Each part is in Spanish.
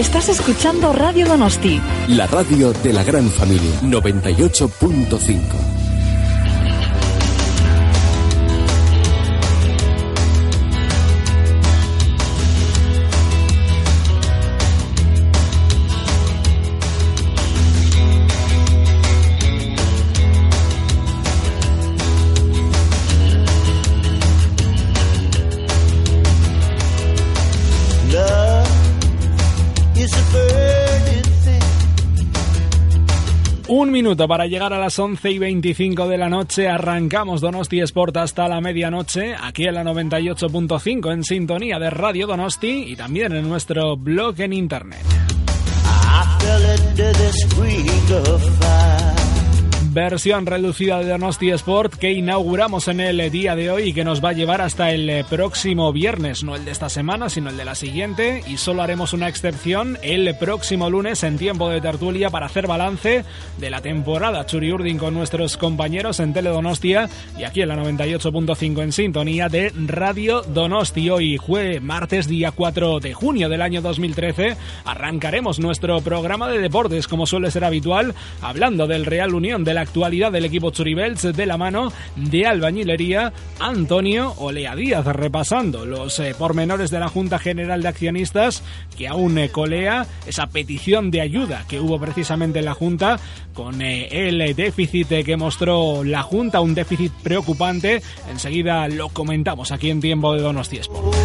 Estás escuchando Radio Donosti. La radio de la gran familia 98.5. Un minuto para llegar a las 11 y 25 de la noche. Arrancamos Donosti Sport hasta la medianoche, aquí en la 98.5 en sintonía de Radio Donosti y también en nuestro blog en internet. Versión reducida de Donosti Sport que inauguramos en el día de hoy y que nos va a llevar hasta el próximo viernes, no el de esta semana, sino el de la siguiente. Y solo haremos una excepción el próximo lunes en tiempo de tertulia para hacer balance de la temporada Churi Urdin con nuestros compañeros en Teledonostia y aquí en la 98.5 en sintonía de Radio Donosti. Hoy jueves martes día 4 de junio del año 2013 arrancaremos nuestro programa de deportes como suele ser habitual hablando del Real Unión de la actualidad del equipo Churibels de la mano de albañilería Antonio Olea Díaz, repasando los eh, pormenores de la Junta General de Accionistas que aún eh, colea esa petición de ayuda que hubo precisamente en la Junta con eh, el déficit que mostró la Junta, un déficit preocupante. Enseguida lo comentamos aquí en tiempo de Donosti Sport.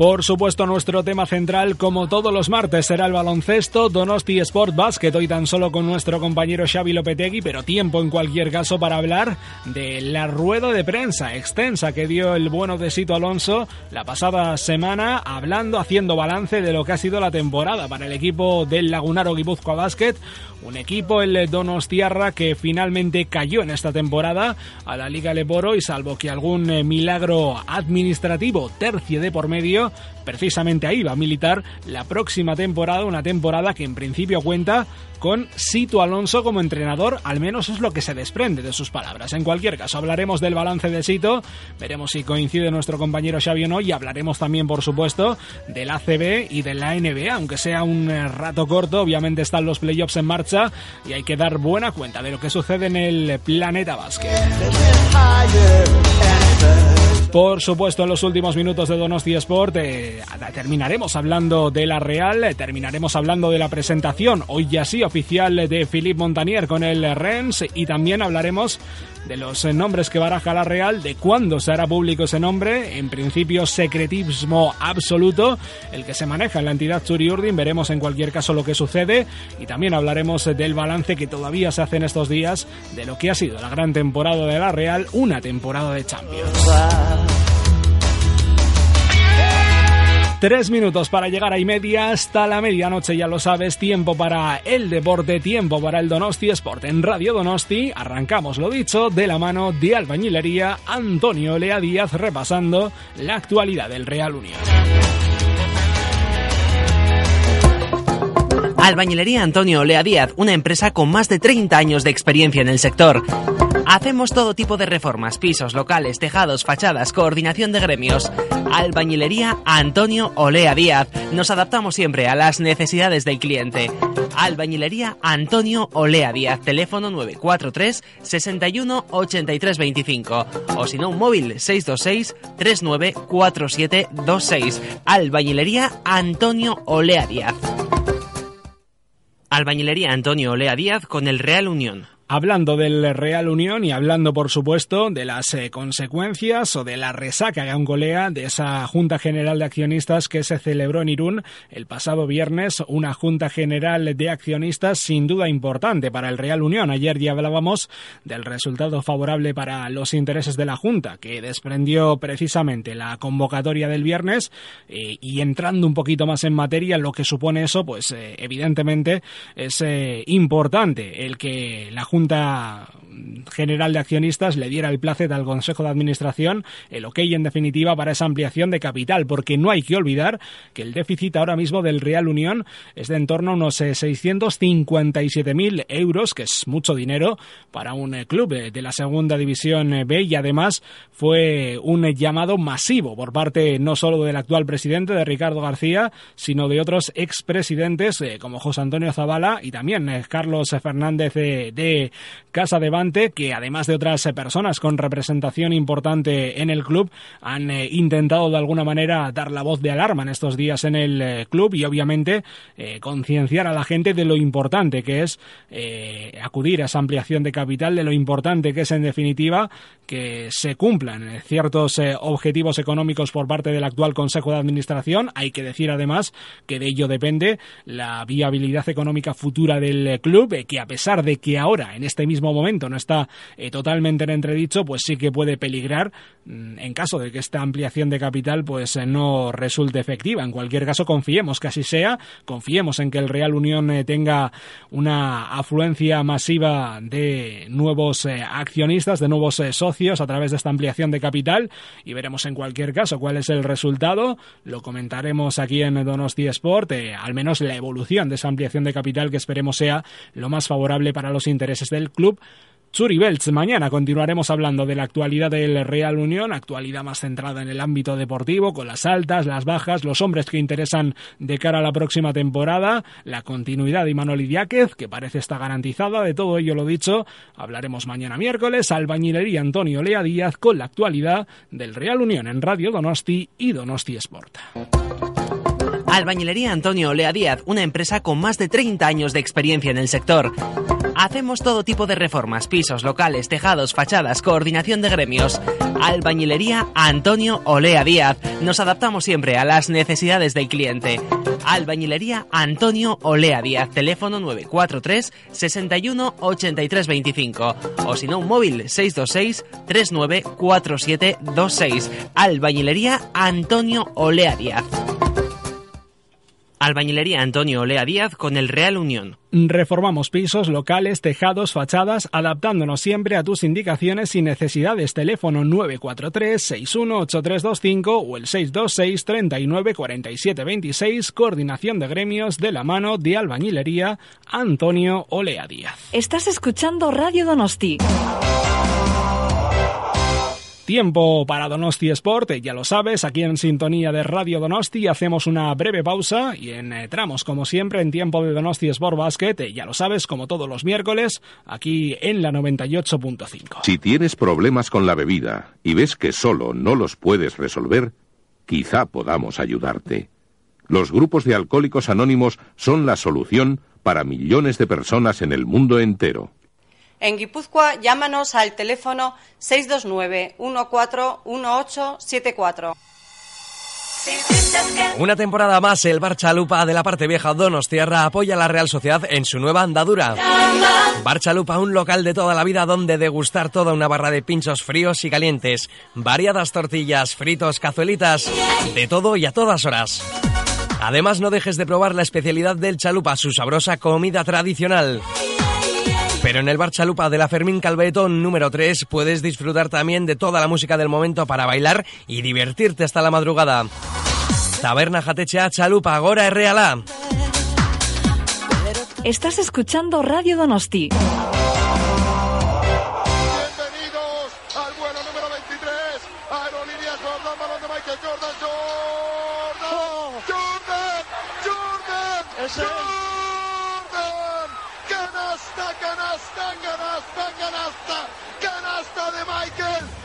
Por supuesto, nuestro tema central, como todos los martes, será el baloncesto, Donosti Sport Basket, hoy tan solo con nuestro compañero Xavi Lopetegui, pero tiempo en cualquier caso para hablar de la rueda de prensa extensa que dio el bueno de Sito Alonso la pasada semana, hablando, haciendo balance de lo que ha sido la temporada para el equipo del Lagunaro Guipúzcoa Basket, un equipo, el Donostiarra, que finalmente cayó en esta temporada a la Liga Leporo y salvo que algún eh, milagro administrativo tercie de por medio, precisamente ahí va a militar la próxima temporada, una temporada que en principio cuenta con Sito Alonso como entrenador, al menos es lo que se desprende de sus palabras. En cualquier caso, hablaremos del balance de Sito, veremos si coincide nuestro compañero Xavi o no, y hablaremos también, por supuesto, del ACB y de la NBA, aunque sea un eh, rato corto, obviamente están los playoffs en marcha y hay que dar buena cuenta de lo que sucede en el planeta básquet. Por supuesto, en los últimos minutos de Donosti Sport eh, terminaremos hablando de la Real, eh, terminaremos hablando de la presentación, hoy ya sí, oficial de Philippe Montanier con el Rennes y también hablaremos de los eh, nombres que baraja la Real, de cuándo se hará público ese nombre, en principio secretismo absoluto, el que se maneja en la entidad Churi Urdin, veremos en cualquier caso lo que sucede y también hablaremos del balance que todavía se hace en estos días de lo que ha sido la gran temporada de la Real, una temporada de Champions. Tres minutos para llegar a y media hasta la medianoche, ya lo sabes, tiempo para el deporte, tiempo para el Donosti Sport en Radio Donosti. Arrancamos, lo dicho, de la mano de albañilería Antonio Lea Díaz repasando la actualidad del Real Unión. Albañilería Antonio Olea Díaz, una empresa con más de 30 años de experiencia en el sector. Hacemos todo tipo de reformas, pisos, locales, tejados, fachadas, coordinación de gremios. Albañilería Antonio Olea Díaz. Nos adaptamos siempre a las necesidades del cliente. Albañilería Antonio Olea Díaz. Teléfono 943 61 83 25. O si no, un móvil 626 394726. Albañilería Antonio Olea Díaz. Albañilería Antonio Olea Díaz con el Real Unión. Hablando del Real Unión y hablando, por supuesto, de las eh, consecuencias o de la resaca colea de esa Junta General de Accionistas que se celebró en Irún el pasado viernes, una Junta General de Accionistas sin duda importante para el Real Unión. Ayer ya hablábamos del resultado favorable para los intereses de la Junta, que desprendió precisamente la convocatoria del viernes eh, y entrando un poquito más en materia, lo que supone eso, pues eh, evidentemente es importante el que la Junta Junta General de Accionistas le diera el placet al Consejo de Administración el ok en definitiva para esa ampliación de capital, porque no hay que olvidar que el déficit ahora mismo del Real Unión es de en torno a unos 657.000 eh, euros, que es mucho dinero para un eh, club de la segunda división eh, B y además fue un llamado masivo por parte no solo del actual presidente de Ricardo García, sino de otros expresidentes como José Antonio Zavala y también Carlos Fernández de Casa de Bante, que además de otras eh, personas con representación importante en el club, han eh, intentado de alguna manera dar la voz de alarma en estos días en el eh, club y obviamente concienciar a la gente de lo importante que es acudir a esa ampliación de capital, de lo importante que es en definitiva que se cumplan ciertos objetivos económicos por parte del actual Consejo de Administración. Hay que decir además que de ello depende la viabilidad económica futura del club, que a pesar de que ahora en este mismo momento no está eh, totalmente en entredicho, pues sí que puede peligrar mm, en caso de que esta ampliación de capital pues eh, no resulte efectiva. En cualquier caso, confiemos que así sea, confiemos en que el Real Unión eh, tenga una afluencia masiva de nuevos accionistas, de nuevos socios a través de esta ampliación de capital y veremos en cualquier caso cuál es el resultado. Lo comentaremos aquí en Donosti Sport, al menos la evolución de esa ampliación de capital que esperemos sea lo más favorable para los intereses del club. Churi Belts, mañana continuaremos hablando de la actualidad del Real Unión, actualidad más centrada en el ámbito deportivo, con las altas, las bajas, los hombres que interesan de cara a la próxima temporada, la continuidad de Imanol Idiáquez, que parece estar garantizada, de todo ello lo dicho, hablaremos mañana miércoles, albañilería Antonio Lea Díaz con la actualidad del Real Unión en Radio Donosti y Donosti Sport. Albañilería Antonio Olea Díaz, una empresa con más de 30 años de experiencia en el sector. Hacemos todo tipo de reformas, pisos, locales, tejados, fachadas, coordinación de gremios. Albañilería Antonio Olea Díaz. Nos adaptamos siempre a las necesidades del cliente. Albañilería Antonio Olea Díaz. Teléfono 943 61 83 25. O si no, un móvil 626 394726. Albañilería Antonio Olea Díaz. Albañilería Antonio Olea Díaz con el Real Unión. Reformamos pisos, locales, tejados, fachadas, adaptándonos siempre a tus indicaciones y necesidades. Teléfono 943-618325 o el 626 39 Coordinación de gremios de la mano de Albañilería Antonio Olea Díaz. Estás escuchando Radio Donosti. Tiempo para Donosti Sport, ya lo sabes, aquí en sintonía de Radio Donosti hacemos una breve pausa y entramos como siempre en tiempo de Donosti Sport Basket, ya lo sabes, como todos los miércoles, aquí en la 98.5. Si tienes problemas con la bebida y ves que solo no los puedes resolver, quizá podamos ayudarte. Los grupos de alcohólicos anónimos son la solución para millones de personas en el mundo entero. En Guipúzcoa, llámanos al teléfono 629-141874. Una temporada más, el Bar Chalupa de la parte vieja Donostiarra apoya a la Real Sociedad en su nueva andadura. Bar Chalupa, un local de toda la vida donde degustar toda una barra de pinchos fríos y calientes, variadas tortillas, fritos, cazuelitas, de todo y a todas horas. Además, no dejes de probar la especialidad del Chalupa, su sabrosa comida tradicional. Pero en el Bar Chalupa de la Fermín Calveto número 3 puedes disfrutar también de toda la música del momento para bailar y divertirte hasta la madrugada. Taberna Jatechea Chalupa Agora Erreala. Estás escuchando Radio Donosti. Jordan, Jordan, oh. Jordan. canasta, canasta de Michael.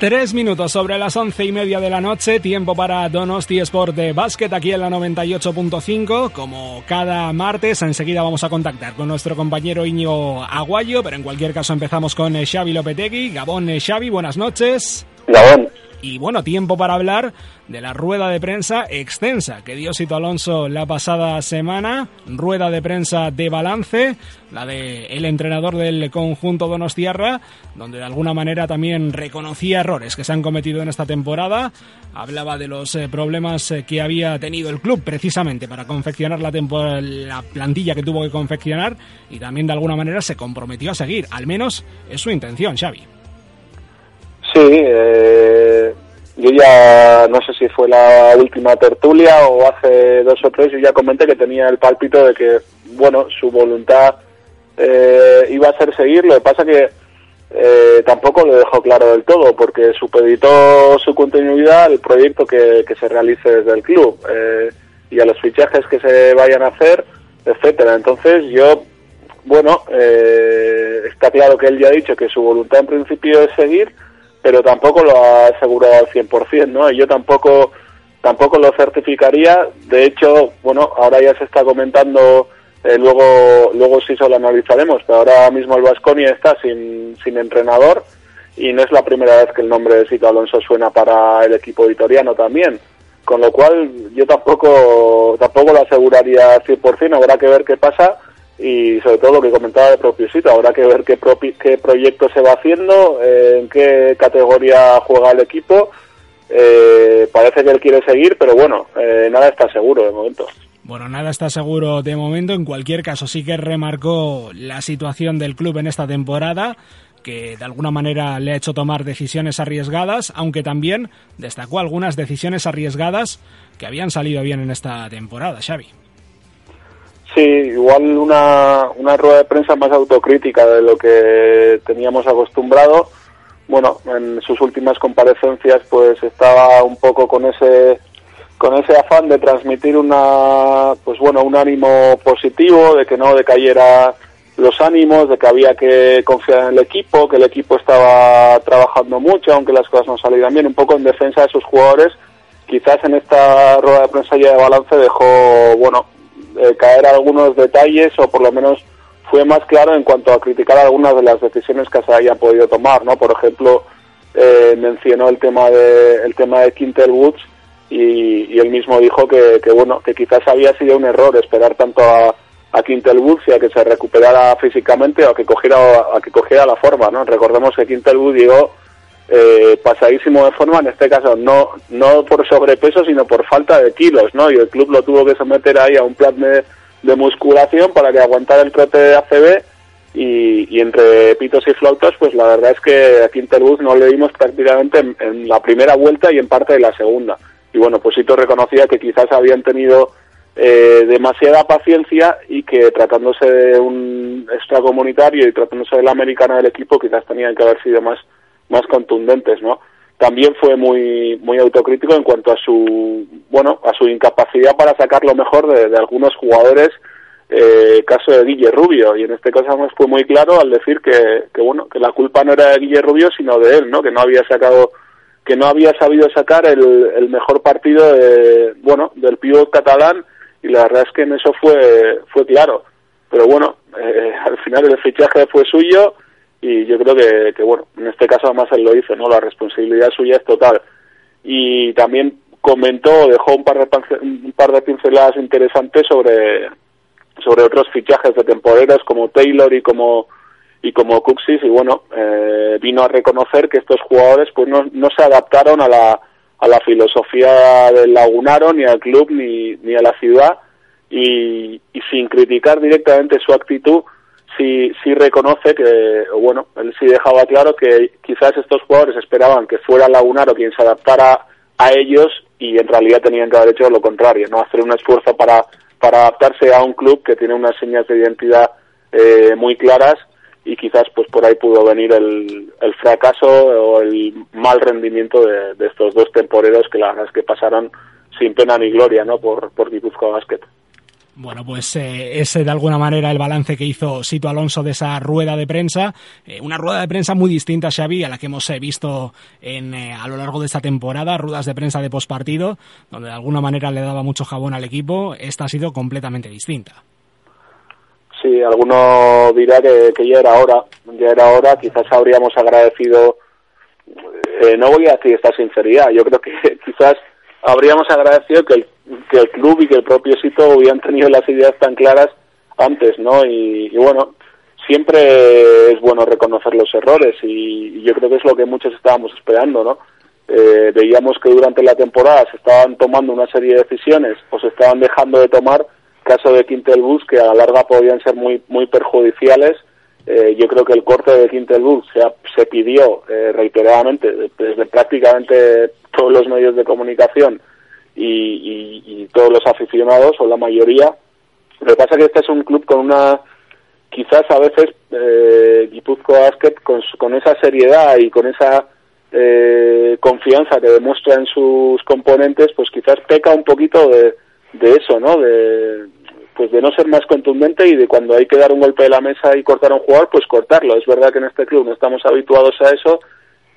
Tres minutos sobre las once y media de la noche, tiempo para Donosti Sport de Básquet aquí en la 98.5. Como cada martes, enseguida vamos a contactar con nuestro compañero Iñigo Aguayo, pero en cualquier caso empezamos con eh, Xavi Lopetegui. Gabón eh, Xavi, buenas noches. Gabón. Y bueno, tiempo para hablar de la rueda de prensa extensa que dio Sito Alonso la pasada semana, rueda de prensa de balance, la de el entrenador del conjunto Donostiarra, donde de alguna manera también reconocía errores que se han cometido en esta temporada, hablaba de los eh, problemas eh, que había tenido el club precisamente para confeccionar la, la plantilla que tuvo que confeccionar y también de alguna manera se comprometió a seguir, al menos es su intención, Xavi. Sí, eh, yo ya no sé si fue la última tertulia o hace dos o tres, yo ya comenté que tenía el pálpito de que, bueno, su voluntad eh, iba a ser seguir, lo que pasa que eh, tampoco lo dejó claro del todo, porque supeditó su continuidad al proyecto que, que se realice desde el club eh, y a los fichajes que se vayan a hacer, etcétera. Entonces yo, bueno, eh, está claro que él ya ha dicho que su voluntad en principio es seguir, pero tampoco lo ha asegurado al 100%, ¿no? Y yo tampoco tampoco lo certificaría. De hecho, bueno, ahora ya se está comentando, eh, luego luego sí solo analizaremos, pero ahora mismo el Vasconia está sin, sin entrenador y no es la primera vez que el nombre de Sito Alonso suena para el equipo editoriano también. Con lo cual yo tampoco tampoco lo aseguraría al 100%, habrá que ver qué pasa y sobre todo lo que comentaba de propio sitio, habrá que ver qué, qué proyecto se va haciendo, eh, en qué categoría juega el equipo. Eh, parece que él quiere seguir, pero bueno, eh, nada está seguro de momento. Bueno, nada está seguro de momento. En cualquier caso, sí que remarcó la situación del club en esta temporada, que de alguna manera le ha hecho tomar decisiones arriesgadas, aunque también destacó algunas decisiones arriesgadas que habían salido bien en esta temporada, Xavi. Sí, igual una, una rueda de prensa más autocrítica de lo que teníamos acostumbrado. Bueno, en sus últimas comparecencias pues estaba un poco con ese con ese afán de transmitir una pues bueno, un ánimo positivo, de que no decayera los ánimos, de que había que confiar en el equipo, que el equipo estaba trabajando mucho, aunque las cosas no salieran bien, un poco en defensa de sus jugadores. Quizás en esta rueda de prensa ya de balance dejó, bueno, eh, caer algunos detalles o por lo menos fue más claro en cuanto a criticar algunas de las decisiones que se hayan podido tomar, ¿no? Por ejemplo, eh, mencionó el tema de el tema de Quintel Woods y, él mismo dijo que, que, bueno que quizás había sido un error esperar tanto a, a Quintel Woods y a que se recuperara físicamente o a que cogiera a que cogiera la forma, ¿no? Recordemos que Quintel Woods llegó eh, pasadísimo de forma, en este caso no, no por sobrepeso, sino por falta de kilos, ¿no? Y el club lo tuvo que someter ahí a un plan de, musculación para que aguantara el trote de ACB y, entre pitos y flautas, pues la verdad es que a Quinterbus no le dimos prácticamente en, la primera vuelta y en parte de la segunda. Y bueno, pues Sito reconocía que quizás habían tenido eh, demasiada paciencia y que tratándose de un extracomunitario y tratándose del americano del equipo, quizás tenían que haber sido más más contundentes, ¿no? También fue muy muy autocrítico en cuanto a su bueno a su incapacidad para sacar lo mejor de, algunos jugadores, eh, caso de Guille Rubio y en este caso además fue muy claro al decir que, que bueno que la culpa no era de Guille Rubio sino de él, ¿no? Que no había sacado que no había sabido sacar el, el mejor partido de, bueno del pívot catalán y la verdad es que en eso fue fue claro pero bueno eh, al final el fichaje fue suyo y yo creo que, que, bueno, en este caso además él lo hizo, ¿no? La responsabilidad suya es total. Y también comentó, dejó un par de, un par de pinceladas interesantes sobre, sobre otros fichajes de temporeros como Taylor y como y como Cuxis y bueno, eh, vino a reconocer que estos jugadores pues no, no se adaptaron a la, a la filosofía del Lagunaro, ni al club, ni, ni a la ciudad, y, y sin criticar directamente su actitud, sí, sí reconoce que, bueno, él sí dejaba claro que quizás estos jugadores esperaban que fuera Lagunaro quien se adaptara a ellos y en realidad tenían que haber hecho lo contrario, no hacer un esfuerzo para, adaptarse a un club que tiene unas señas de identidad eh, muy claras y quizás pues por ahí pudo venir el, el fracaso o el mal rendimiento de, de, estos dos temporeros que la verdad es que pasaron sin pena ni gloria no por, por Guipúzcoa Basket. Bueno, pues eh, ese de alguna manera el balance que hizo Sito Alonso de esa rueda de prensa, eh, una rueda de prensa muy distinta, Xavi, a la que hemos eh, visto en, eh, a lo largo de esta temporada, ruedas de prensa de pospartido, donde de alguna manera le daba mucho jabón al equipo, esta ha sido completamente distinta. Sí, alguno dirá que, que ya era hora, ya era hora, quizás habríamos agradecido, no voy a decir esta sinceridad, yo creo que quizás habríamos agradecido que el, que el club y que el propio Sito hubieran tenido las ideas tan claras antes, ¿no? Y, bueno, siempre es bueno reconocer los errores y, yo creo que es lo que muchos estábamos esperando, ¿no? Eh, veíamos que durante la temporada se estaban tomando una serie de decisiones o se estaban dejando de tomar caso de Quintel Bus que a la larga podían ser muy muy perjudiciales eh, yo creo que el corte de Quintel Bus se, se pidió eh, reiteradamente desde prácticamente todos los medios de comunicación y, y- todos los aficionados o la mayoría lo que pasa es que este es un club con una quizás a veces eh, Basket con, con esa seriedad y con esa eh, confianza que demuestra en sus componentes, pues quizás peca un poquito de, de eso, ¿no? De, pues de no ser más contundente y de cuando hay que dar un golpe de la mesa y cortar a un jugador, pues cortarlo. Es verdad que en este club no estamos habituados a eso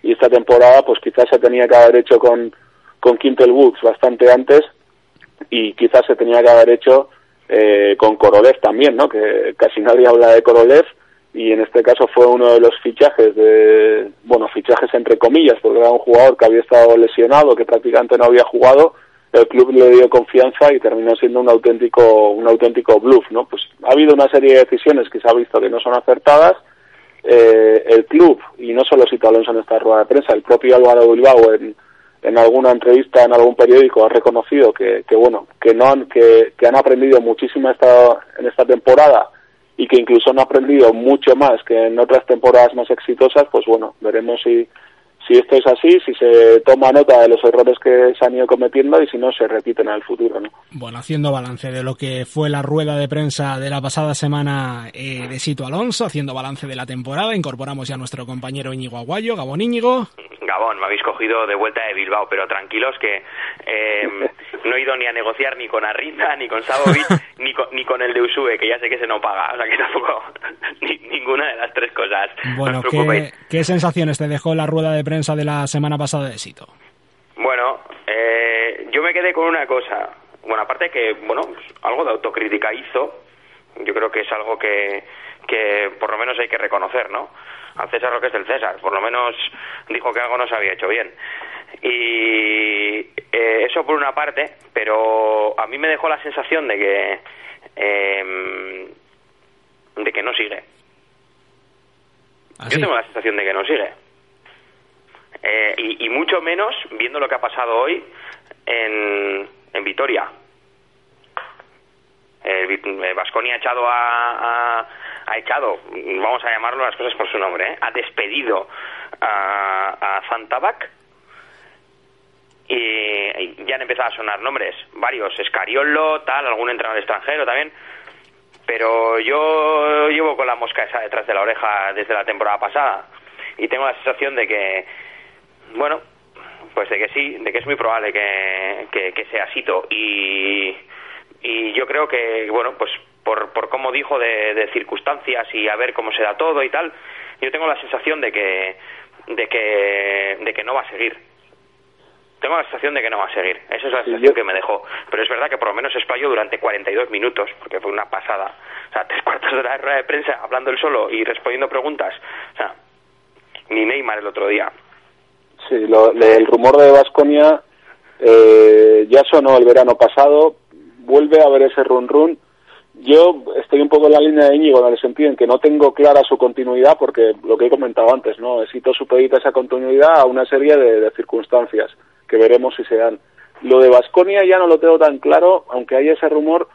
y esta temporada pues quizás se tenía que haber hecho con, con Quintel Books bastante antes y quizás se tenía que haber hecho eh, con Korolev también, ¿no? Que casi nadie habla de Korolev y en este caso fue uno de los fichajes de, bueno, fichajes entre comillas, porque era un jugador que había estado lesionado, que prácticamente no había jugado, el club le dio confianza y terminó siendo un auténtico, un auténtico bluff, ¿no? Pues ha habido una serie de decisiones que se ha visto que no son acertadas, eh, el club, y no solo Sito Alonso en esta rueda de prensa, el propio Álvaro Bilbao en, en alguna entrevista en algún periódico ha reconocido que, que bueno, que no han, que, que han aprendido muchísimo esta, en esta temporada y que incluso han aprendido mucho más que en otras temporadas más exitosas, pues bueno, veremos si, si esto es así, si se toma nota de los errores que se han ido cometiendo y si no se repiten en el futuro, ¿no? Bueno, haciendo balance de lo que fue la rueda de prensa de la pasada semana eh, de Sito Alonso, haciendo balance de la temporada, incorporamos ya a nuestro compañero Íñigo Aguayo. Gabón Íñigo. Gabón, me habéis cogido de vuelta de Bilbao, pero tranquilos que eh, no he ido ni a negociar ni con Arrinda, ni con Sabovic, ni con, ni con el de Usue, que ya sé que se no paga, o sea que tampoco ni- ninguna de las tres cosas. Bueno, no. ¿qué, ¿qué sensaciones te dejó la rueda de prensa de la semana pasada de Sito? Bueno, eh, yo me quedé con una cosa. Bueno, aparte que, bueno, pues, algo de autocrítica hizo. Yo creo que es algo que, que por lo menos hay que reconocer, ¿no? Al César lo que es del César. Por lo menos dijo que algo no se había hecho bien. Y eh, eso por una parte, pero a mí me dejó la sensación de que eh, de que no sigue. Yo tengo la sensación de que no sigue. Eh, y, y mucho menos viendo lo que ha pasado hoy en, en Vitoria. El Vasconi ha echado a, ha echado, vamos a llamarlo las cosas por su nombre, ¿eh? ha despedido a, a Zantabac y ya han empezado a sonar nombres, varios, Escariolo, tal, algún entrenador extranjero también, pero yo llevo con la mosca esa detrás de la oreja desde la temporada pasada y tengo la sensación de que, bueno, pues de que sí, de que es muy probable que, que, que sea Sito y, y yo creo que, bueno, pues por, por cómo dijo de, de circunstancias y a ver cómo se da todo y tal, yo tengo la sensación de que, de que, de que no va a seguir. Tengo la sensación de que no va a seguir. Esa es la sensación que me dejó. Pero es verdad que por lo menos explayó durante 42 minutos, porque fue una pasada. O sea, tres cuartos de de rueda de prensa hablando él solo y respondiendo preguntas. O sea, ni Neymar el otro día. Sí, lo- el rumor de Vasconia ya sonó el verano pasado, vuelve a haber ese run run. Yo estoy un poco en la línea de Íñigo en el sentido en que no tengo clara su continuidad porque lo que he comentado antes, ¿no? Necesito supedita esa continuidad a una serie de, de circunstancias que veremos si se dan. Lo de Vasconia ya no lo tengo tan claro, aunque hay ese rumor,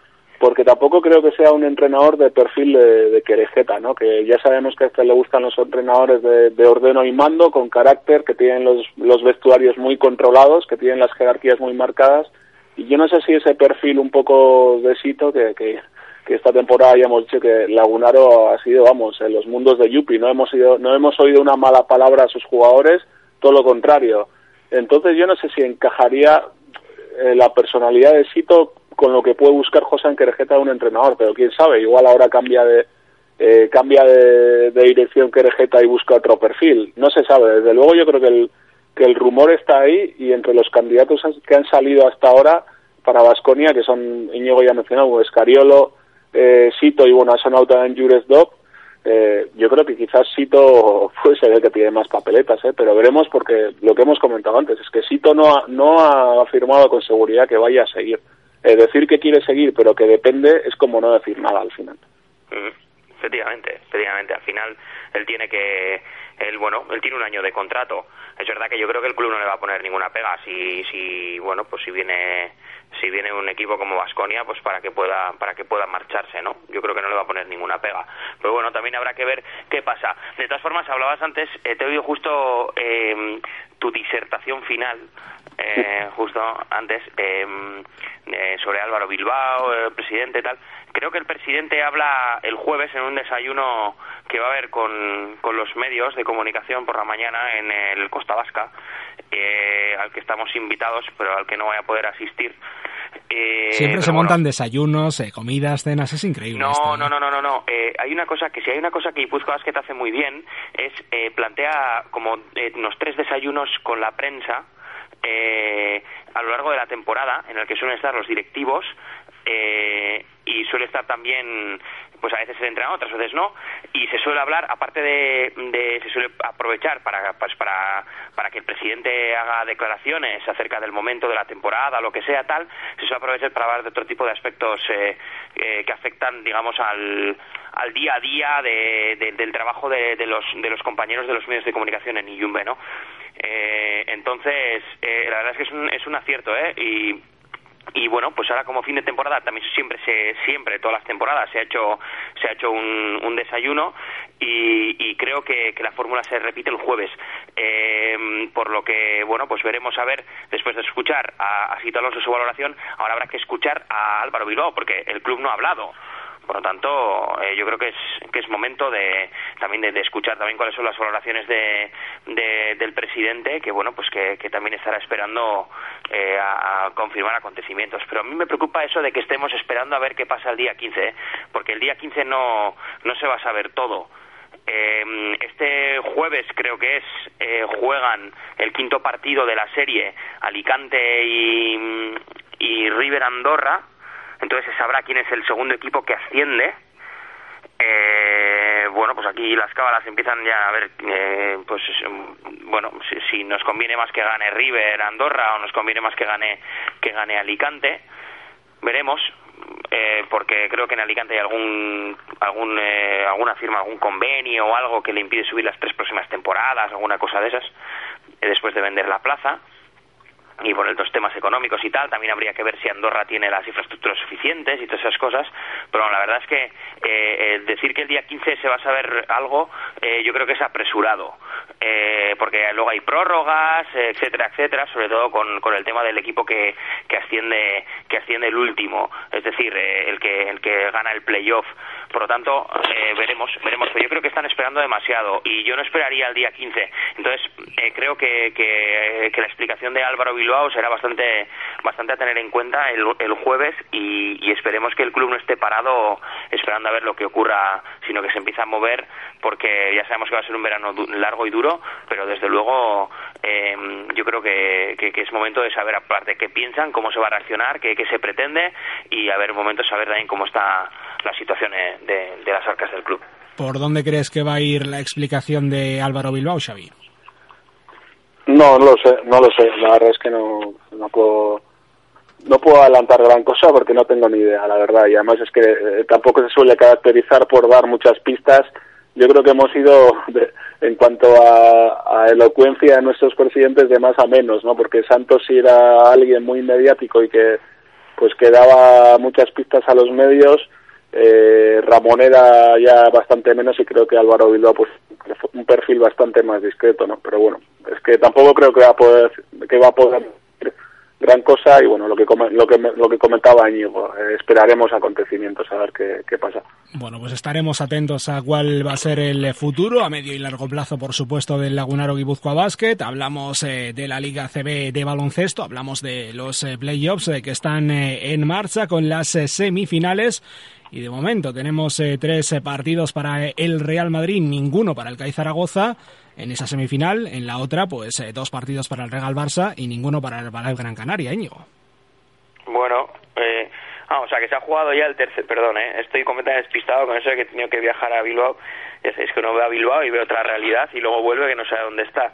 porque tampoco creo que sea un entrenador de perfil de, de querejeta, ¿no? Que ya sabemos que a este le gustan los entrenadores de, de ordeno y mando, con carácter, que tienen los, los vestuarios muy controlados, que tienen las jerarquías muy marcadas. Y yo no sé si ese perfil un poco de Sito, que, que, esta temporada ya hemos dicho que Lagunaro ha sido, vamos, en los mundos de Yupi, no hemos, ido, no hemos oído una mala palabra a sus jugadores, todo lo contrario. Entonces yo no sé si encajaría eh, la personalidad de Sito con lo que puede buscar José Querejeta un entrenador, pero quién sabe, igual ahora cambia de eh, cambia de, de dirección Querejeta y busca otro perfil. No se sabe. Desde luego yo creo que el, que el rumor está ahí y entre los candidatos que han salido hasta ahora para Vasconia, que son Íñigo ya mencionado, Escariolo, eh, Sito y bueno, ha sonado también Jures Dog, eh, yo creo que quizás Sito puede ser el que tiene más papeletas, ¿eh? pero veremos porque lo que hemos comentado antes es que Sito no ha, no ha afirmado con seguridad que vaya a seguir. Eh, decir que quiere seguir pero que depende es como no decir nada al final. Efectivamente, efectivamente. Al final él tiene que, él bueno, él tiene un año de contrato. Es verdad que yo creo que el club no le va a poner ninguna pega si, si bueno, pues si viene si viene un equipo como Vasconia, pues para que pueda para que pueda marcharse, ¿no? Yo creo que no le va a poner ninguna pega. Pero bueno, también habrá que ver qué pasa. De todas formas, hablabas antes, eh, te he oído justo eh, tu disertación final, eh, justo antes, em, eh, sobre Álvaro Bilbao, el presidente y tal. Creo que el presidente habla el jueves en un desayuno que va a haber con, con los medios de comunicación por la mañana en el Costa Vasca, eh, al que estamos invitados, pero al que no voy a poder asistir. Eh, Siempre se bueno, montan desayunos, eh, comidas, cenas, es increíble. no, esto, no, no, no, no, no. Eh, hay una cosa que si hay una cosa que Guipúzcoa Basket hace muy bien es eh, plantea como eh, unos tres desayunos con la prensa eh, a lo largo de la temporada en el que suelen estar los directivos eh, y suele estar también pues a veces el entrenador, otras veces no, y se suele hablar, aparte de, de- se suele aprovechar para, pues, para, para que el presidente haga declaraciones acerca del momento de la temporada, lo que sea, tal, se suele aprovechar para hablar de otro tipo de aspectos eh, eh, que afectan, digamos, al, al día a día de- de- del trabajo de los, de los compañeros de los medios de comunicación en Iyumbe, ¿no? Eh, entonces, eh, la verdad es que es un, es un acierto, ¿eh? Y, y bueno pues ahora como fin de temporada también siempre se siempre todas las temporadas se ha hecho se ha hecho un, un desayuno y, y creo que, que la fórmula se repite el jueves Eh, por lo que bueno pues veremos a ver después de escuchar a, a Sito Alonso su valoración ahora habrá que escuchar a Álvaro Bilbao porque el club no ha hablado por lo tanto, eh, yo creo que es que es momento de también de, escuchar también cuáles son las valoraciones de, de- del presidente, que bueno, pues que, también estará esperando eh, a, confirmar acontecimientos. Pero a mí me preocupa eso de que estemos esperando a ver qué pasa el día 15, ¿eh? porque el día 15 no no se va a saber todo. Eh, este jueves creo que es eh, juegan el quinto partido de la serie Alicante y River Andorra entonces se sabrá quién es el segundo equipo que asciende. Eh, bueno, pues aquí las cábalas empiezan ya a ver, eh, pues mm, bueno, si, si nos conviene más que gane River Andorra o nos conviene más que gane que gane Alicante, veremos, eh, porque creo que en Alicante hay algún algún eh, alguna firma, algún convenio o algo que le impide subir las tres próximas temporadas, alguna cosa de esas, eh, después de vender la plaza y por los temas económicos y tal, también habría que ver si Andorra tiene las infraestructuras suficientes y todas esas cosas, pero la verdad es que eh, el decir que el día 15 se va a saber algo, eh, yo creo que es apresurado, eh, porque luego hay prórrogas, eh, etcétera, etcétera, sobre todo con, con el tema del equipo que, que asciende que asciende el último, es decir, eh, el que el que gana el playoff. Por lo tanto, eh, veremos, veremos. Pero yo creo que están esperando demasiado y yo no esperaría el día 15. Entonces, eh, creo que, que, que la explicación de Álvaro Bilbao será bastante bastante a tener en cuenta el, jueves y, y esperemos que el club no esté parado esperando a ver lo que ocurra, sino que se empiece a mover porque ya sabemos que va a ser un verano largo y duro, pero desde luego eh, yo creo que, que, es momento de saber aparte qué piensan, cómo se va a reaccionar, qué, se pretende y a ver momento saber también cómo está la situación de, de las arcas del club. ¿Por dónde crees que va a ir la explicación de Álvaro Bilbao, Xavi? No, no lo sé, no lo sé. La verdad es que no, no puedo no puedo adelantar gran cosa porque no tengo ni idea, la verdad. Y además es que eh, tampoco se suele caracterizar por dar muchas pistas. Yo creo que hemos ido, de- en cuanto a, a elocuencia de nuestros presidentes, de más a menos, ¿no? Porque Santos sí era alguien muy mediático y que pues que daba muchas pistas a los medios. Eh, Ramón era ya bastante menos y creo que Álvaro Bilbao pues un perfil bastante más discreto, ¿no? Pero bueno, es que tampoco creo que va a poder que va a poder gran cosa y bueno, lo que lo que lo que comentaba Íñigo, eh, esperaremos acontecimientos a ver qué, pasa. Bueno, pues estaremos atentos a cuál va a ser el futuro a medio y largo plazo, por supuesto, del Lagunaro Guipúzcoa Basket. Hablamos eh, de la Liga CB de baloncesto, hablamos de los eh, playoffs que están en marcha con las semifinales y de momento tenemos eh, tres eh, partidos para el Real Madrid, ninguno para el CAI Zaragoza en esa semifinal. En la otra, pues eh, dos partidos para el Real Barça y ninguno para el, para Gran Canaria, Íñigo. Bueno, eh, ah, o sea que se ha jugado ya el tercer, perdón, eh, estoy completamente despistado con eso de que he tenido que viajar a Bilbao. Es que no veo a Bilbao y veo otra realidad y luego vuelve que no sé dónde está.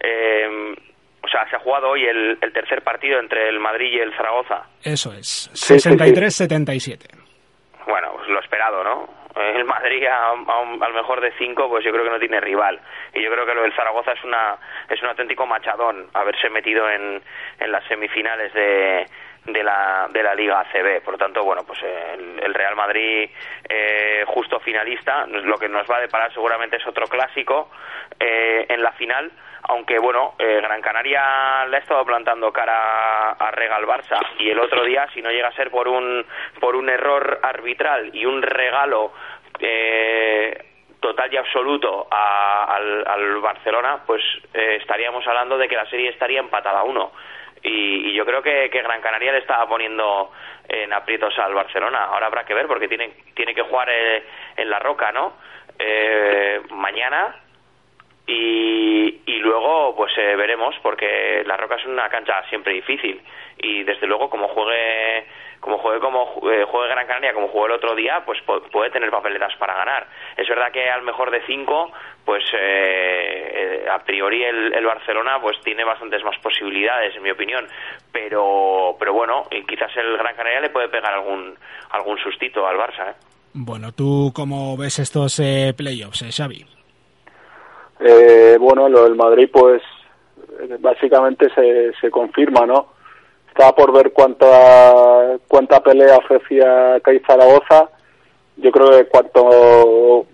Eh, o sea, se ha jugado hoy el, el, tercer partido entre el Madrid y el Zaragoza. Eso es, 63-77 bueno, pues lo esperado, ¿no? El Madrid a, al mejor de cinco, pues yo creo que no tiene rival. Y yo creo que lo del Zaragoza es una es un auténtico machadón haberse metido en, en las semifinales de, de la, de la Liga ACB. Por lo tanto, bueno, pues el, el Real Madrid eh, justo finalista, lo que nos va a deparar seguramente es otro clásico eh, en la final aunque bueno, eh, Gran Canaria le ha estado plantando cara a Regal Barça y el otro día, si no llega a ser por un, por un error arbitral y un regalo eh, total y absoluto al, Barcelona, pues eh, estaríamos hablando de que la serie estaría empatada a uno. Y, y, yo creo que, que, Gran Canaria le estaba poniendo en aprietos al Barcelona. Ahora habrá que ver porque tiene, tiene que jugar eh, en la roca, ¿no? Eh, mañana y, y luego pues eh, veremos porque la Roca es una cancha siempre difícil. Y desde luego como juegue como juegue como eh, juegue Gran Canaria como jugó el otro día pues puede tener papeletas para ganar. Es verdad que al mejor de cinco pues eh, a priori el, el, Barcelona pues tiene bastantes más posibilidades en mi opinión. Pero pero bueno quizás el Gran Canaria le puede pegar algún algún sustito al Barça bueno tú cómo ves estos playoffs Xavi eh, bueno, lo del Madrid, pues básicamente se, se confirma, ¿no? Estaba por ver cuánta cuánta pelea ofrecía Cai Zaragoza. Yo creo que cuanto,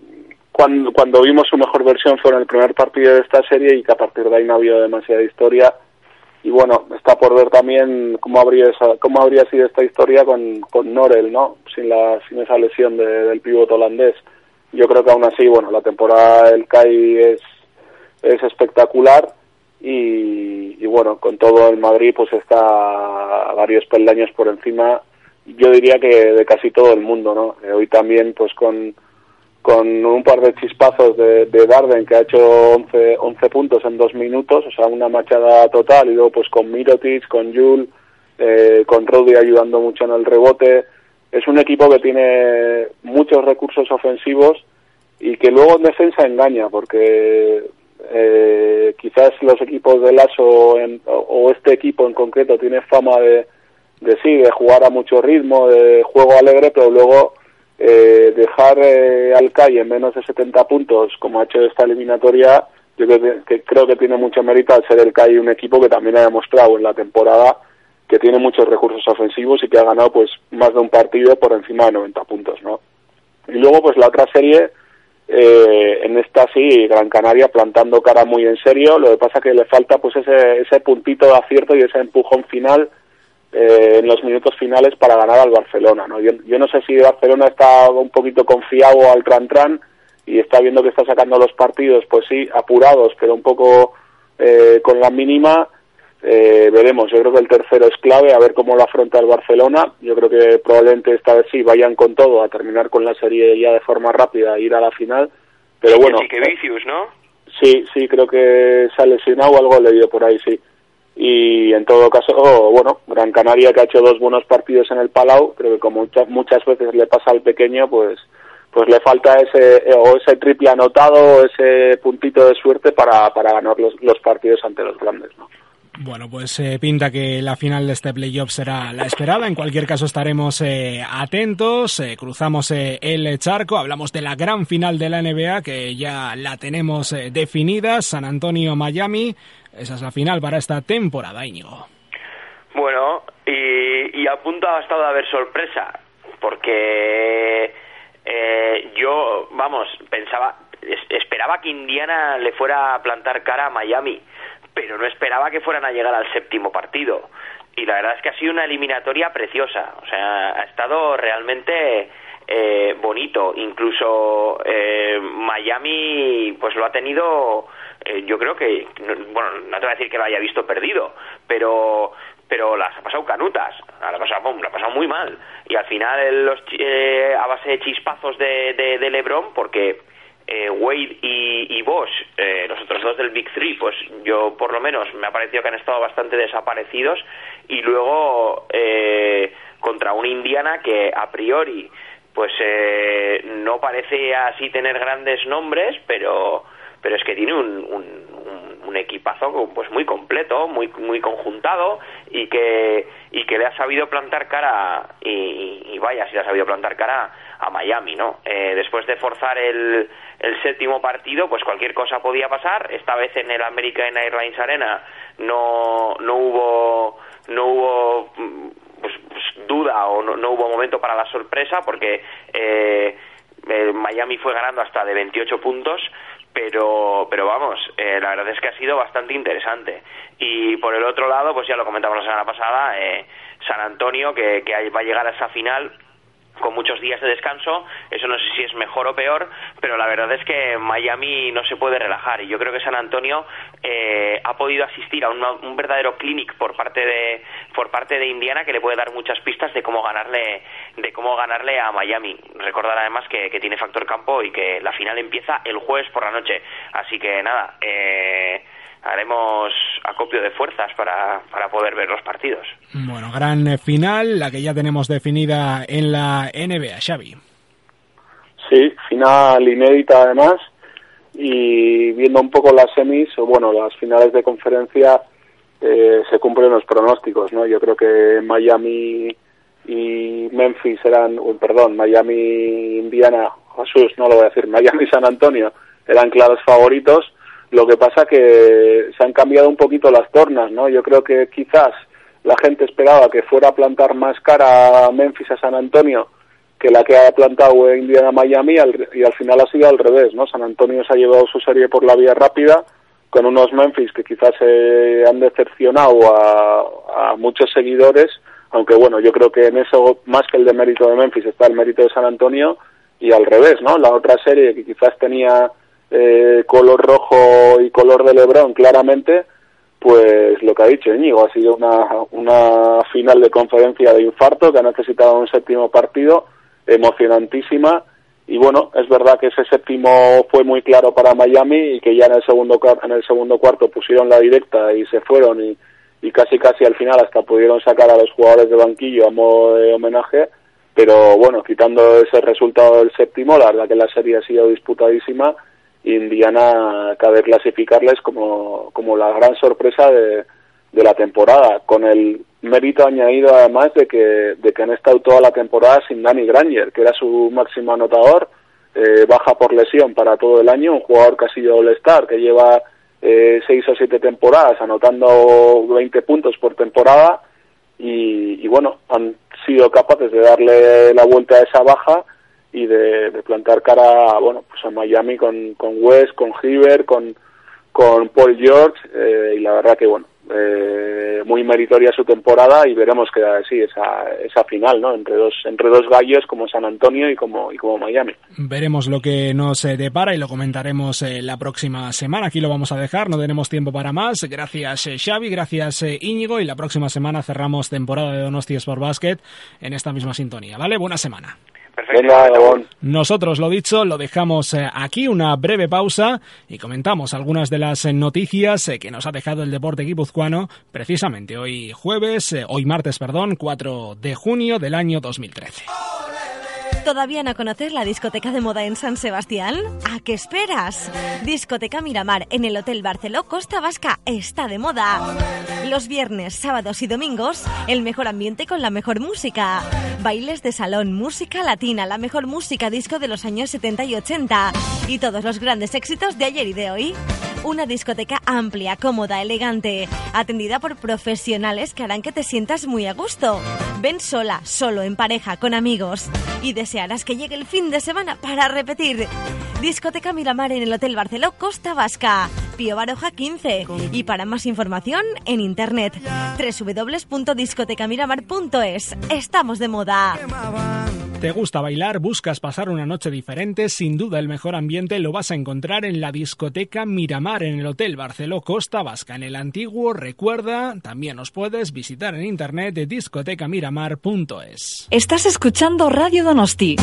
cuando, cuando vimos su mejor versión fue en el primer partido de esta serie y que a partir de ahí no ha habido demasiada historia. Y bueno, está por ver también cómo habría esa, cómo habría sido esta historia con, con Norel, ¿no? Sin la sin esa lesión de, del pivote holandés. Yo creo que aún así, bueno, la temporada del CAI es es espectacular y, bueno, con todo el Madrid pues está a varios peldaños por encima, yo diría que de casi todo el mundo, ¿no? Eh, hoy también pues con, con un par de chispazos de, de Darden que ha hecho 11, 11 puntos en dos minutos, o sea, una machada total y luego pues con Mirotic, con Jul, eh, con Rudy ayudando mucho en el rebote. Es un equipo que tiene muchos recursos ofensivos y que luego en defensa engaña porque eh, quizás los equipos de Lazo en, o, este equipo en concreto tiene fama de, de sí, de jugar a mucho ritmo, de juego alegre, pero luego eh, dejar eh, al CAI en menos de 70 puntos, como ha hecho esta eliminatoria, yo creo que, creo que tiene mucho mérito al ser el CAI un equipo que también ha demostrado en la temporada que tiene muchos recursos ofensivos y que ha ganado pues más de un partido por encima de 90 puntos, ¿no? Y luego pues la otra serie eh, en esta sí, Gran Canaria plantando cara muy en serio, lo que pasa que le falta pues ese, ese puntito de acierto y ese empujón final eh, en los minutos finales para ganar al Barcelona. ¿no? Yo, yo no sé si Barcelona está un poquito confiado al tran-tran y está viendo que está sacando los partidos, pues sí, apurados, pero un poco eh, con la mínima eh, veremos, yo creo que el tercero es clave, a ver cómo lo afronta el Barcelona. Yo creo que probablemente esta vez sí vayan con todo a terminar con la serie ya de forma rápida, e ir a la final. Pero bueno. Sí, que Vicius, ¿no? Sí, sí, creo que se ha lesionado o algo leído por ahí, sí. Y en todo caso, oh, bueno, Gran Canaria que ha hecho dos buenos partidos en el Palau, creo que como muchas, muchas veces le pasa al pequeño, pues pues le falta ese o ese triple anotado o ese puntito de suerte para, para ganar los, los partidos ante los grandes, ¿no? Bueno, pues eh, pinta que la final de este playoff será la esperada. En cualquier caso estaremos eh, atentos, eh, cruzamos eh, el charco, hablamos de la gran final de la NBA que ya la tenemos eh, definida, San Antonio-Miami. Esa es la final para esta temporada, Íñigo. Bueno, y, y a punto ha de haber sorpresa, porque eh, yo, vamos, pensaba, es, esperaba que Indiana le fuera a plantar cara a Miami pero no esperaba que fueran a llegar al séptimo partido. y la verdad es que ha sido una eliminatoria preciosa. O sea, ha estado realmente eh, bonito. Incluso eh, Miami, pues lo ha tenido. Eh, yo creo que, bueno, no te voy a decir que lo haya visto perdido, pero pero las ha pasado canutas, la ha pasado, la ha pasado muy mal. Y al final, los, a base de chispazos de, de, LeBron, porque Wade y, y Bosch, los otros dos del Big Three, pues yo por lo menos me ha parecido que han estado bastante desaparecidos. Y luego contra una Indiana que a priori pues eh, no parece así tener grandes nombres, pero pero es que tiene un, un, un, equipazo pues muy completo, muy muy conjuntado y que y que le ha sabido plantar cara y, vaya si le ha sabido plantar cara a Miami, ¿no? Eh, después de forzar el, el séptimo partido, pues cualquier cosa podía pasar. Esta vez en el American Airlines Arena no no hubo no hubo pues, pues, duda o no, hubo momento para la sorpresa porque eh, Miami fue ganando hasta de 28 puntos pero pero vamos eh, la verdad es que ha sido bastante interesante y por el otro lado pues ya lo comentamos la semana pasada eh, San Antonio que, que va a llegar a esa final con muchos días de descanso. Eso no sé si es mejor o peor, pero la verdad es que Miami no se puede relajar y yo creo que San Antonio eh, ha podido asistir a un verdadero clinic por parte de por parte de Indiana que le puede dar muchas pistas de cómo ganarle de cómo ganarle a Miami. Recordar además que, tiene factor campo y que la final empieza el jueves por la noche. Así que nada. Eh, haremos acopio de fuerzas para, para poder ver los partidos. Bueno, gran final, la que ya tenemos definida en la NBA, Xavi. Sí, final inédita además y viendo un poco las semis, o bueno, las finales de conferencia, eh, se cumplen los pronósticos, ¿no? Yo creo que Miami y Memphis eran, perdón, Miami, Indiana, Jesús, no lo voy a decir, Miami San Antonio eran claros favoritos lo que pasa que se han cambiado un poquito las tornas, ¿no? Yo creo que quizás la gente esperaba que fuera a plantar más cara a Memphis a San Antonio que la que ha plantado Indiana Miami y al final ha sido al revés, ¿no? San Antonio se ha llevado su serie por la vía rápida con unos Memphis que quizás se han decepcionado a, a muchos seguidores, aunque bueno, yo creo que en eso más que el de mérito de Memphis está el mérito de San Antonio y al revés, ¿no? La otra serie que quizás tenía eh, color rojo y color de Lebron claramente, pues lo que ha dicho Íñigo, ha sido una, una final de conferencia de infarto que ha necesitado un séptimo partido, emocionantísima, y bueno, es verdad que ese séptimo fue muy claro para Miami y que ya en el segundo, en el segundo cuarto pusieron la directa y se fueron y, y casi casi al final hasta pudieron sacar a los jugadores de banquillo a modo de homenaje, pero bueno, quitando ese resultado del séptimo, la verdad que la serie ha sido disputadísima Indiana cabe clasificarles como, como la gran sorpresa de, de la temporada, con el mérito añadido además de que, de que han estado toda la temporada sin Danny Granger, que era su máximo anotador, eh, baja por lesión para todo el año, un jugador que ha sido All-Star, que lleva eh, seis o siete temporadas anotando 20 puntos por temporada y, y bueno, han sido capaces de darle la vuelta a esa baja y de, plantar cara bueno pues a Miami con, con West, con Hiver, con, con Paul George eh, y la verdad que bueno eh, muy meritoria su temporada y veremos que sí esa, esa final no entre dos entre dos gallos como San Antonio y como y como Miami. Veremos lo que nos eh, depara y lo comentaremos la próxima semana. Aquí lo vamos a dejar no tenemos tiempo para más. Gracias Xavi gracias Íñigo y la próxima semana cerramos temporada de Donosti Sport Basket en esta misma sintonía vale buena semana nosotros, lo dicho, lo dejamos eh, aquí, una breve pausa y comentamos algunas de las eh, noticias eh, que nos ha dejado el deporte guipuzcoano precisamente hoy jueves, hoy martes, perdón, 4 de junio del año 2013. ¿Todavía no conoces la discoteca de moda en San Sebastián? ¿A qué esperas? Discoteca Miramar en el Hotel Barceló Costa Vasca está de moda. Los viernes, sábados y domingos, el mejor ambiente con la mejor música. Bailes de salón, música latina, la mejor música disco de los años 70 y 80 y todos los grandes éxitos de ayer y de hoy. Una discoteca amplia, cómoda, elegante, atendida por profesionales que harán que te sientas muy a gusto. Ven sola, solo, en pareja, con amigos. Y desearás que llegue el fin de semana para repetir. Discoteca Miramar en el Hotel Barceló Costa Vasca. Pío Baroja 15. Y para más información, en internet www.discotecamiramar.es. Estamos de moda. ¿Te gusta bailar? ¿Buscas pasar una noche diferente? Sin duda el mejor ambiente lo vas a encontrar en la discoteca Miramar en el Hotel Barceló Costa Vasca. En el antiguo, recuerda, también nos puedes visitar en internet de discotecamiramar.es. Estás escuchando Radio Donosti.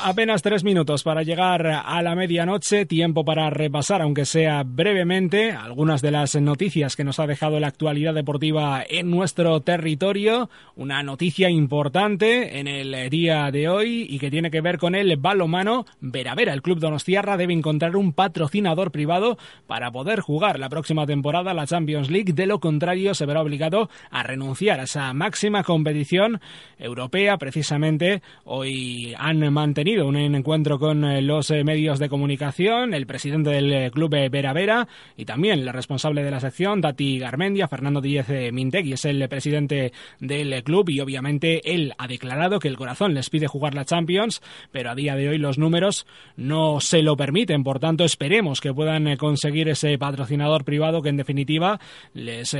Apenas tres minutos para llegar a la medianoche, tiempo para repasar, aunque sea brevemente, algunas de las noticias que nos ha dejado la actualidad deportiva en nuestro territorio. Una noticia importante en el día de hoy y que tiene que ver con el balomano Veravera. El club Donostiarra debe encontrar un patrocinador privado para poder jugar la próxima temporada la Champions League. De lo contrario, se verá obligado a renunciar a esa máxima competición europea. Precisamente hoy han mantenido un encuentro con eh, los eh, medios de comunicación, el presidente del eh, club Vera Vera y también el responsable de la sección, Dati Garmendia, Fernando Díez Mintegui, es el presidente del club y obviamente él ha declarado que el corazón les pide jugar la Champions, pero a día de hoy los números no se lo permiten, por tanto esperemos que puedan conseguir ese patrocinador privado que en definitiva les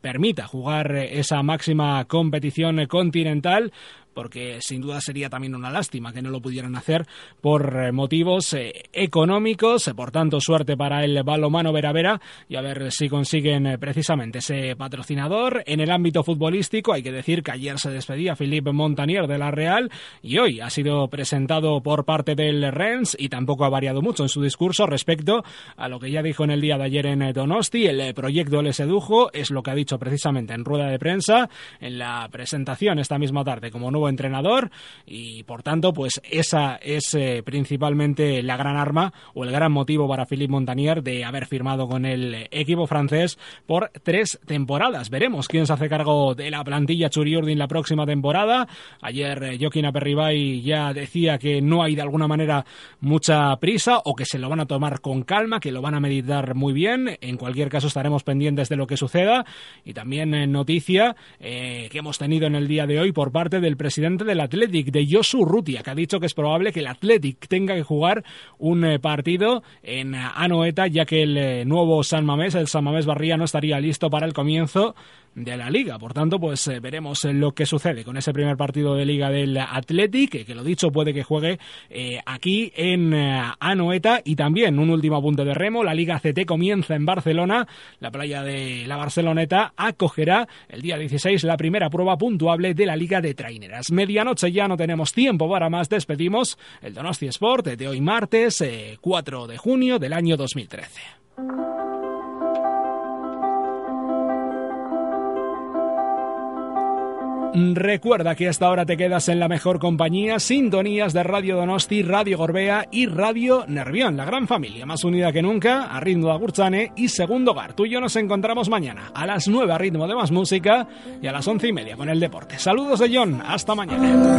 permita jugar esa máxima competición continental porque sin duda sería también una lástima que no lo pudieran hacer por eh, motivos eh, económicos. Eh, por tanto, suerte para el balomano Vera Vera y a ver si consiguen precisamente ese patrocinador. En el ámbito futbolístico, hay que decir que ayer se despedía Philippe Montanier de la Real y hoy ha sido presentado por parte del Rennes y tampoco ha variado mucho en su discurso respecto a lo que ya dijo en el día de ayer en Donosti. El proyecto le sedujo, es lo que ha dicho precisamente en rueda de prensa en la presentación esta misma tarde como entrenador y por tanto pues esa es eh, principalmente la gran arma o el gran motivo para Philippe Montanier de haber firmado con el equipo francés por tres temporadas. Veremos quién se hace cargo de la plantilla Churiurdin la próxima temporada. Ayer eh, Joaquín Aperribay ya decía que no hay de alguna manera mucha prisa o que se lo van a tomar con calma, que lo van a meditar muy bien. En cualquier caso estaremos pendientes de lo que suceda y también en noticia eh, que hemos tenido en el día de hoy por parte del presidente presidente del Athletic, de Josu Rutia, que ha dicho que es probable que el Athletic tenga que jugar un eh, partido en Anoeta, ya que el eh, nuevo San Mamés, el San Mamés Barría, no estaría listo para el comienzo de la liga. Por tanto, pues eh, veremos lo que sucede con ese primer partido de liga del Athletic, que, lo dicho puede que juegue aquí en Anoeta y también un último apunte de remo, la Liga CT comienza en Barcelona, la playa de la Barceloneta acogerá el día 16 la primera prueba puntuable de la Liga de Traineras medianoche ya no tenemos tiempo para más. Despedimos el Donosti Sport de hoy martes 4 eh, de junio del año 2013. Recuerda que hasta ahora te quedas en la mejor compañía, sintonías de Radio Donosti, Radio Gorbea y Radio Nervión, la gran familia más unida que nunca, a ritmo de Agurchane y Segundo Hogar. Tú y yo nos encontramos mañana a las 9 a ritmo de más música y a las 11 y media con el deporte. Saludos de John, hasta mañana.